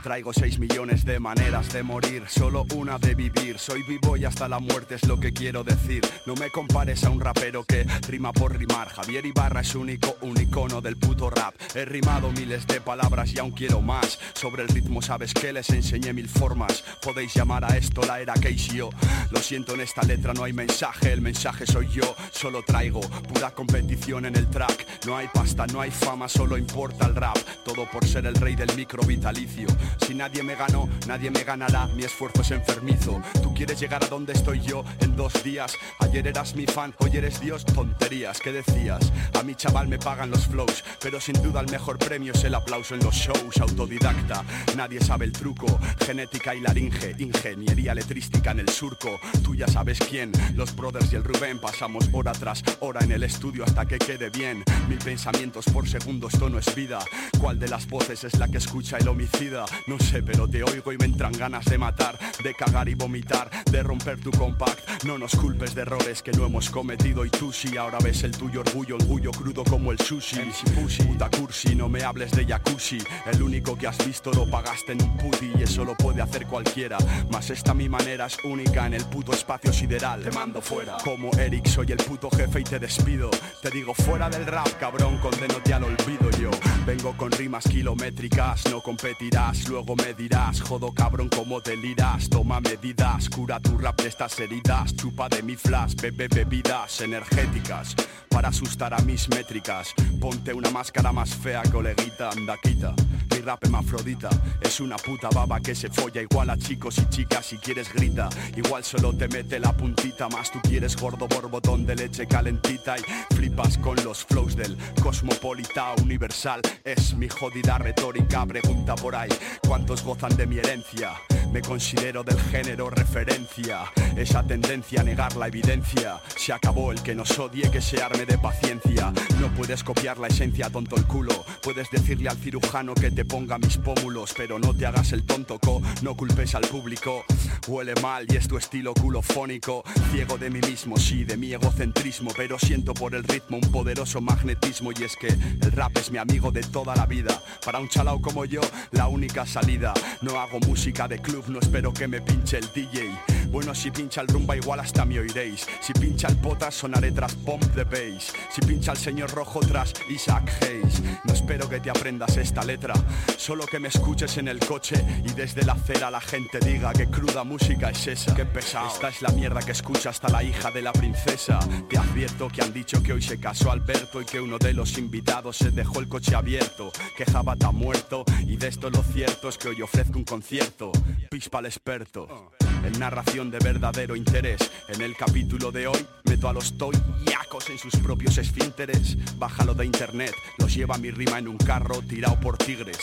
Traigo 6 millones de maneras de morir, solo una de vivir. Soy vivo y hasta la muerte es lo que quiero decir. No me compares a un rapero que rima por rimar. Javier Ibarra es único, un icono del puto rap. He rimado miles de palabras y aún quiero más. Sobre el ritmo sabes que les enseñé mil formas. Podéis llamar a esto la era KCO. Lo siento, en esta letra no hay mensaje, el mensaje soy yo. Solo traigo pura competición en el track. No hay pasta, no hay fama, solo importa el rap. Todo por ser el rey del micro vitalicio. Si nadie me ganó, nadie me ganará, mi esfuerzo es enfermizo. Tú quieres llegar a donde estoy yo en dos días. Ayer eras mi fan, hoy eres Dios, tonterías, ¿qué decías? A mi chaval me pagan los flows, pero sin duda el mejor premio es el aplauso en los shows. Autodidacta, nadie sabe el truco. Genética y laringe, ingeniería letrística en el surco. Tú ya sabes quién, los brothers y el Rubén. Pasamos hora tras hora en el estudio hasta que quede bien. Mil pensamientos por segundo, esto no es vida. ¿Cuál de las voces es la que escucha el homicida? No sé, pero te oigo y me entran ganas de matar, de cagar y vomitar, de romper tu compact. No nos culpes de errores que no hemos cometido y tú sí, ahora ves el tuyo orgullo, orgullo crudo como el sushi. pussy, puta cursi, no me hables de jacuzzi. El único que has visto lo pagaste en un puti y eso lo puede hacer cualquiera. Mas esta mi manera es única en el puto espacio sideral. Te mando fuera. Como Eric, soy el puto jefe y te despido. Te digo fuera del rap, cabrón, condénote al olvido yo. Vengo con rimas kilométricas, no competirás, luego me dirás, jodo cabrón, como delirás. Toma medidas, cura tu rap de estas heridas. Chupa de mi flash, bebe bebidas energéticas. Para asustar a mis métricas, ponte una máscara más fea, coleguita, anda quita. Mi rap hermafrodita es una puta baba que se folla igual a chicos y chicas. Si quieres grita, igual solo te mete la puntita. Más tú quieres gordo borbotón de leche calentita y flipas con los flows del cosmopolita universal. Es mi jodida retórica, pregunta por ahí, ¿cuántos gozan de mi herencia? Me considero del género referencia. Esa tendencia a negar la evidencia. Se acabó el que nos odie, que se arme de paciencia. No puedes copiar la esencia, tonto el culo. Puedes decirle al cirujano que te ponga mis pómulos, pero no te hagas el tonto co. No culpes al público. Huele mal y es tu estilo culofónico. Ciego de mí mismo, sí, de mi egocentrismo, pero siento por el ritmo un poderoso magnetismo y es que el rap es mi amigo de toda la vida. Para un chalao como yo, la única salida. No hago música de club, no espero que me pinche el DJ. Bueno, si pincha el rumba igual hasta me oiréis. Si pincha el potas sonaré tras Pump the Bass. Si pincha el señor rojo tras Isaac Hayes. No espero que te aprendas esta letra, solo que me escuches en el coche y desde la acera la gente diga que cruda música es esa. Qué pesado. Esta es la mierda que escucha hasta la hija de la princesa. Te advierto que han dicho que hoy se casó Alberto y que uno de los invitados se dejó el coche abierto. Que Jabata está muerto y de esto lo cierto es que hoy ofrezco un concierto. Pispa al experto. En narración de verdadero interés. En el capítulo de hoy meto a los toyacos en sus propios esfínteres. Bájalo de internet, los lleva mi rima en un carro tirado por tigres.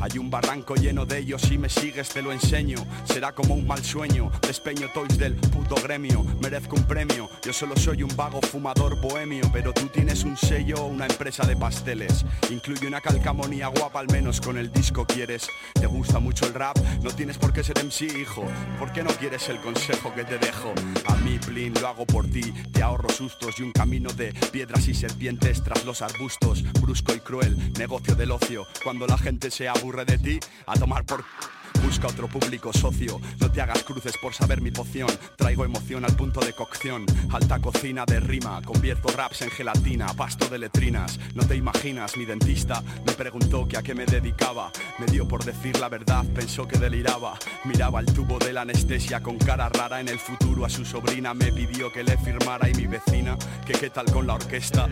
Hay un barranco lleno de ellos, si me sigues te lo enseño. Será como un mal sueño, despeño toys del puto gremio. Merezco un premio, yo solo soy un vago fumador bohemio. Pero tú tienes un sello o una empresa de pasteles. Incluye una calcamonía guapa, al menos con el disco quieres. ¿Te gusta mucho el rap? No tienes por qué ser MC, hijo. ¿Por qué no quieres el consejo que te dejo? A mí, Blin, lo hago por ti. Te ahorro sustos y un camino de piedras y serpientes tras los arbustos. Brusco y cruel, negocio del ocio. Cuando la gente se aburre de ti, a tomar por busca otro público socio. No te hagas cruces por saber mi poción. Traigo emoción al punto de cocción. Alta cocina de rima. Convierto raps en gelatina, pasto de letrinas. No te imaginas, mi dentista me preguntó que a qué me dedicaba. Me dio por decir la verdad, pensó que deliraba. Miraba el tubo de la anestesia con cara rara en el futuro. A su sobrina me pidió que le firmara y mi vecina que qué tal con la orquesta.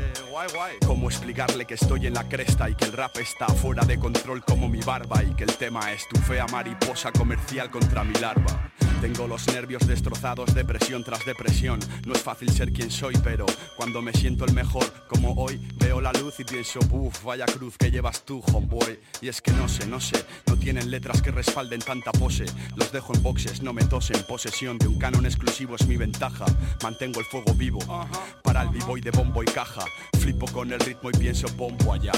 ¿Cómo explicarle que estoy en la cresta y que el rap está fuera de control como mi barba y que el tema es tu fea mariposa comercial contra mi larva? Tengo los nervios destrozados, depresión tras depresión. No es fácil ser quien soy, pero cuando me siento el mejor, como hoy, veo la luz y pienso, uff, vaya cruz que llevas tú, homeboy. Y es que no sé, no sé, no tienen letras que respalden tanta pose. Los dejo en boxes, no me tosen. Posesión de un canon exclusivo es mi ventaja. Mantengo el fuego vivo para el b de bombo y caja. Flipo con el ritmo y pienso bombo allá.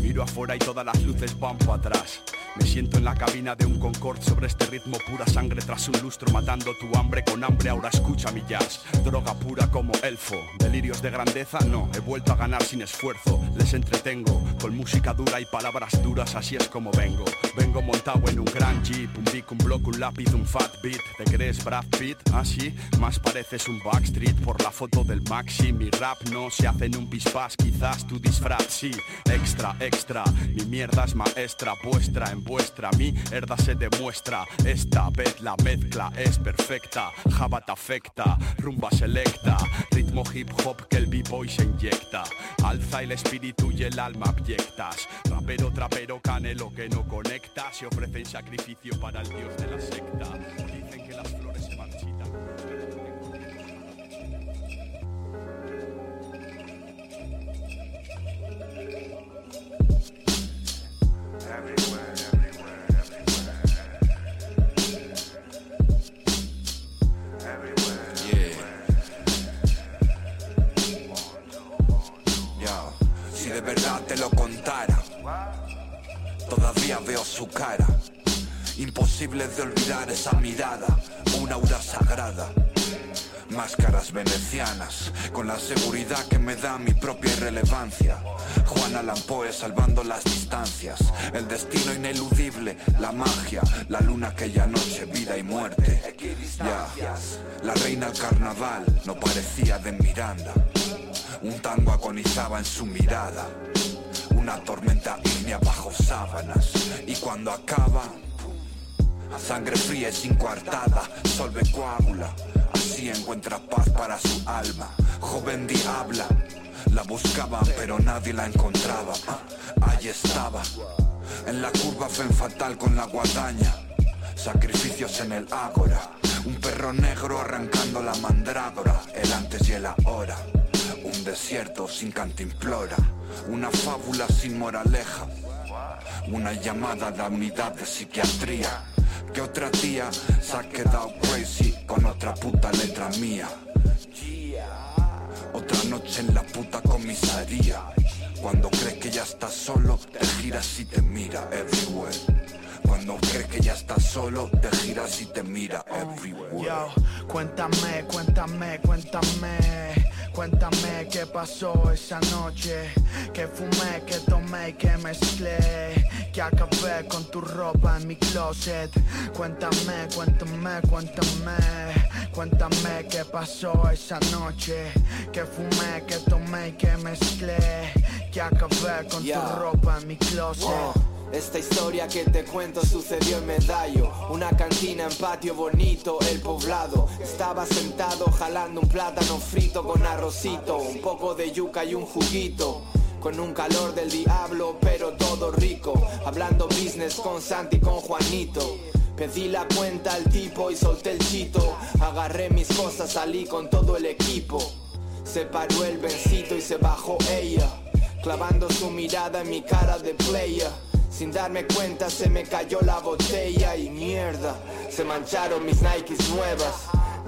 Miro afuera y todas las luces van para atrás. Me siento en la cabina de un Concorde sobre este ritmo pura sangre tras un lustro matando tu hambre con hambre. Ahora escucha mi jazz, droga pura como elfo. Delirios de grandeza, no, he vuelto a ganar sin esfuerzo. Les entretengo con música dura y palabras duras, así es como vengo. Vengo montado en un gran jeep, un beat, un block, un lápiz, un fat beat. ¿Te crees Brad Pitt? Así, más pareces un backstreet por la foto del maxi. Mi rap no se hace en un pispás, quizás tu disfraz sí. Extra, extra, mi mierda es maestra vuestra en vuestra mierda se demuestra. Esta vez la mezcla es perfecta. Jabat afecta, rumba selecta Ritmo hip hop que el b-boy se inyecta. Alza el espíritu y el alma abyectas. Rapero, trapero, canelo que no conecta. Se ofrecen sacrificio para el dios de la secta. Dicen que las todavía veo su cara. Imposible de olvidar esa mirada, una aura sagrada. Máscaras venecianas, con la seguridad que me da mi propia irrelevancia. Juan Allan Poe salvando las distancias, el destino ineludible, la magia, la luna aquella noche, vida y muerte. Ya, la reina al carnaval no parecía de Miranda. Un tango agonizaba en su mirada. Una tormenta ígnea bajo sábanas. Y cuando acaba, sangre fría y sin coartada, solve coágula. Así encuentra paz para su alma. Joven diabla, la buscaban pero nadie la encontraba. Ah, Ahí estaba, en la curva fen fatal con la guadaña. Sacrificios en el ágora. Un perro negro arrancando la mandrágora. El antes y el ahora. Desierto sin cantimplora. Una fábula sin moraleja. Una llamada a la unidad de psiquiatría. Que otra tía se ha quedado crazy con otra puta letra mía. Otra noche en la puta comisaría. Cuando crees que ya estás solo, te giras y te mira everywhere. Cuando crees que ya estás solo, te giras y te mira everywhere. Yo, cuéntame, cuéntame, cuéntame. Cuéntame qué pasó esa noche. Que fumé, que tomé y que mezclé. Que acabé con tu ropa en mi closet. Cuéntame, cuéntame, cuéntame. Cuéntame qué pasó esa noche. Que fumé, que tomé y que mezclé. Que acabé con tu ropa en mi closet. Esta historia que te cuento sucedió en Medallo. Una cantina en patio bonito, el poblado. Estaba sentado jalando un plátano frito con arrocito Un poco de yuca y un juguito. Con un calor del diablo, pero todo rico. Hablando business con Santi y con Juanito. Pedí la cuenta al tipo y solté el chito. Agarré mis cosas, salí con todo el equipo. Se paró el vencito y se bajó ella Clavando su mirada en mi cara de player Sin darme cuenta se me cayó la botella y mierda. Se mancharon mis Nikes nuevas.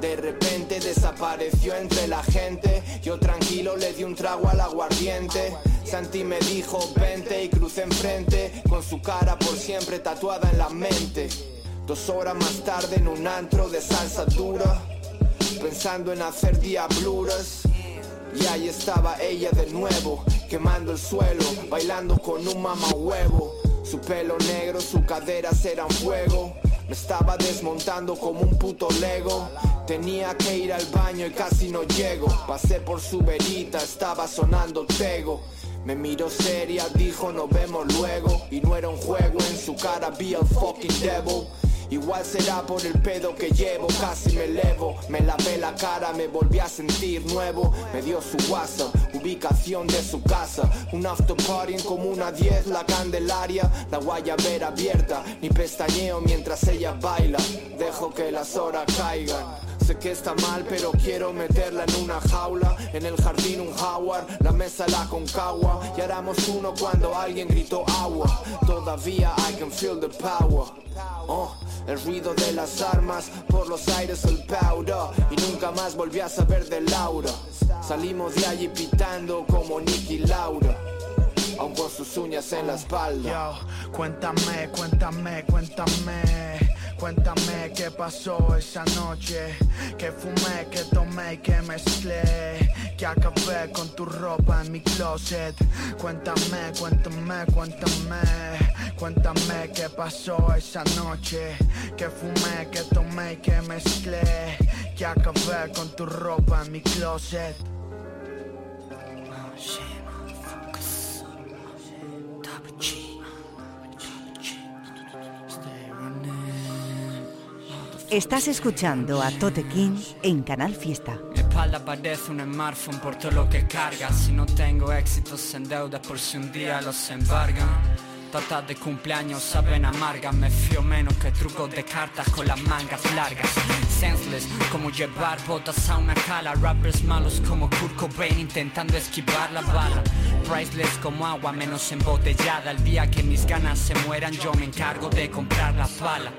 De repente desapareció entre la gente. Yo tranquilo le di un trago al aguardiente. Santi me dijo vente y crucé enfrente Con su cara por siempre tatuada en la mente. Dos horas más tarde en un antro de salsa dura Pensando en hacer diabluras. Y ahí estaba ella de nuevo, quemando el suelo, bailando con un mamá huevo. Su pelo negro, sus caderas eran fuego. Me estaba desmontando como un puto Lego. Tenía que ir al baño y casi no llego. Pasé por su verita, estaba sonando tego. Me miró seria, dijo nos vemos luego. Y no era un juego, en su cara vi el fucking devil. Igual será por el pedo que llevo, casi me elevo. Me lavé la cara, me volví a sentir nuevo. Me dio su WhatsApp, ubicación de su casa. Un after party en como una 10, la candelaria. La guayabera abierta, ni pestañeo mientras ella baila. Dejo que las horas caigan. Sé que está mal, pero quiero meterla en una jaula. En el jardín un Howard, la mesa la concagua. Y éramos uno cuando alguien gritó agua. Todavía I can feel the power. Oh, el ruido de las armas, por los aires el powder. Y nunca más volví a saber de Laura. Salimos de allí pitando como Nicky Laura. Aún con sus uñas en la espalda. Yo, cuéntame, cuéntame, cuéntame. Cuéntame qué pasó esa noche, que fumé, que tomé y que mezclé, que acabé con tu ropa en mi closet. Cuéntame, cuéntame, cuéntame, cuéntame qué pasó esa noche, que fumé, que tomé y que mezclé, que acabé con tu ropa en mi closet. Estás escuchando a Tote King en Canal Fiesta. Mi espalda parece un smartphone por todo lo que carga. Si no tengo éxitos en deuda por si un día los embargan Tatas de cumpleaños saben amargas Me fío menos que trucos de cartas con las mangas largas. Senseless como llevar botas a una cala. Rappers malos como Kurt Cobain intentando esquivar la bala. Priceless como agua menos embotellada. El día que mis ganas se mueran yo me encargo de comprar la pala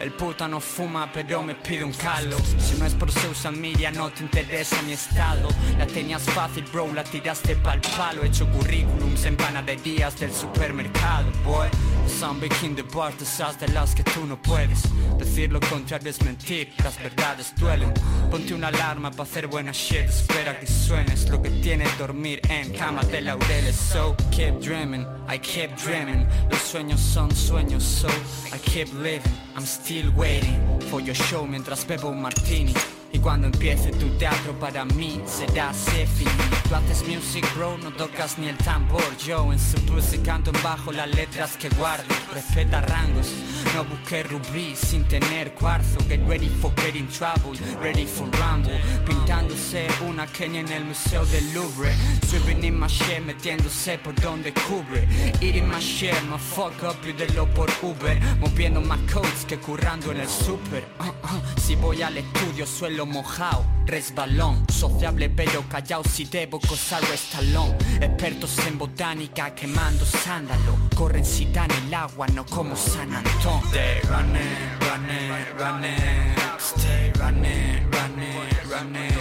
el puta no fuma pero me pide un calo. Si no es por social media no te interesa mi estado. La tenías fácil bro, la tiraste pa'l palo. He hecho currículums en panaderías del supermercado boy Son in the bar, de las que tú no puedes. Decir lo contrario es mentir, las verdades duelen. Ponte una alarma para hacer buena shit Espera que suenes lo que tiene dormir en cama de laureles. So keep dreaming, I keep dreaming. Los sueños son sueños so I keep living. I'm still waiting for your show mientras bebo un martini y cuando empiece tu teatro para mí será Sefi Tú haces music bro, no tocas ni el tambor. Yo en su pussy canto bajo las letras que guardo. Respeta rangos, no busqué rubí sin tener cuarzo. Get ready for getting trouble, ready for rumble. Pintándose una Kenia en el museo del Louvre. Swimming in my share, metiéndose por donde cubre. Eating my share, no fuck up, pídelo por Uber. Moviendo más coats que currando en el super. Uh, uh, Si voy al estudio suelo mojado, resbalón. Sociable pero callado si debo cosar estalón. Expertos en botánica quemando sándalo. Corren si dan el agua, no como San Antón. Stay running, running, running. Stay running, running, running.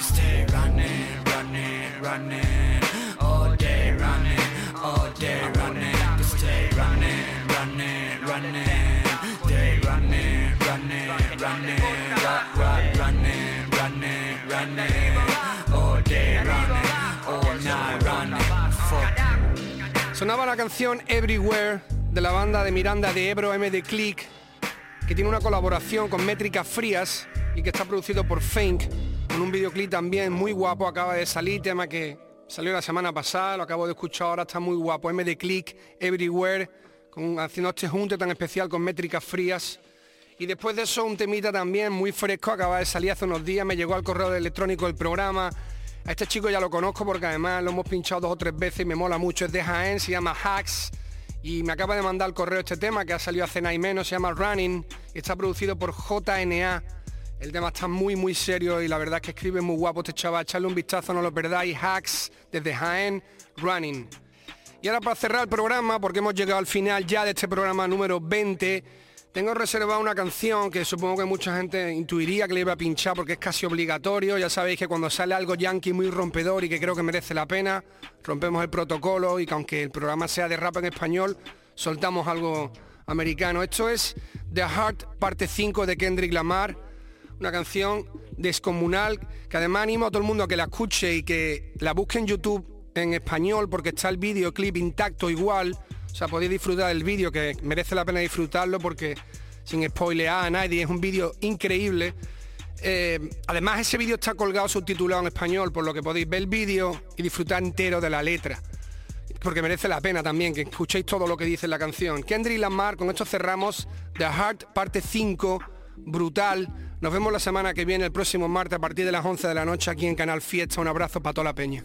Stay running, running, running. All day running, all day running. Stay running, running, running. Stay running, running, running. Rock, rock, canción Everywhere de la banda de Miranda de Ebro MD Click, que tiene una colaboración con Métricas Frías y que está producido por Fink, con un videoclip también muy guapo, acaba de salir, tema que salió la semana pasada, lo acabo de escuchar ahora, está muy guapo, MD Click, Everywhere, con, haciendo este junte tan especial con Métricas Frías. Y después de eso un temita también muy fresco, acaba de salir hace unos días, me llegó al correo electrónico del programa. A este chico ya lo conozco porque además lo hemos pinchado dos o tres veces y me mola mucho, es de Jaén, se llama Hacks y me acaba de mandar el correo este tema que ha salido hace nada y menos, se llama Running y está producido por JNA. El tema está muy muy serio y la verdad es que escribe muy guapo este chaval, echarle un vistazo, no lo perdáis, Hacks desde Jaén, Running. Y ahora para cerrar el programa, porque hemos llegado al final ya de este programa número 20, tengo reservada una canción que supongo que mucha gente intuiría que le iba a pinchar porque es casi obligatorio. Ya sabéis que cuando sale algo yankee muy rompedor y que creo que merece la pena, rompemos el protocolo y que aunque el programa sea de rap en español, soltamos algo americano. Esto es The Heart, parte 5 de Kendrick Lamar, una canción descomunal que además animo a todo el mundo a que la escuche y que la busque en YouTube en español porque está el videoclip intacto igual. Sea, podéis disfrutar del vídeo que merece la pena disfrutarlo porque sin spoilear a nadie, es un vídeo increíble. Eh, además ese vídeo está colgado subtitulado en español, por lo que podéis ver el vídeo y disfrutar entero de la letra. Porque merece la pena también que escuchéis todo lo que dice la canción. Kendrick Lamar, con esto cerramos The Heart parte 5, brutal. Nos vemos la semana que viene, el próximo martes, a partir de las 11 de la noche, aquí en Canal Fiesta. Un abrazo para toda la peña.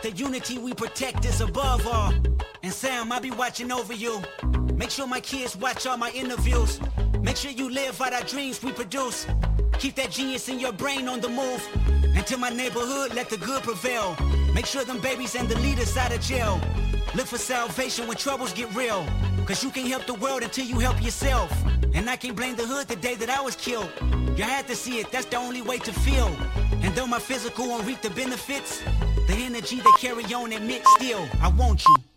The unity we protect is above all. And Sam, I'll be watching over you. Make sure my kids watch all my interviews. Make sure you live out our dreams we produce. Keep that genius in your brain on the move. Until my neighborhood, let the good prevail. Make sure them babies and the leaders out of jail. Look for salvation when troubles get real. Cause you can't help the world until you help yourself. And I can't blame the hood the day that I was killed. You had to see it, that's the only way to feel. And though my physical won't reap the benefits, the energy they carry on admit still, I want you.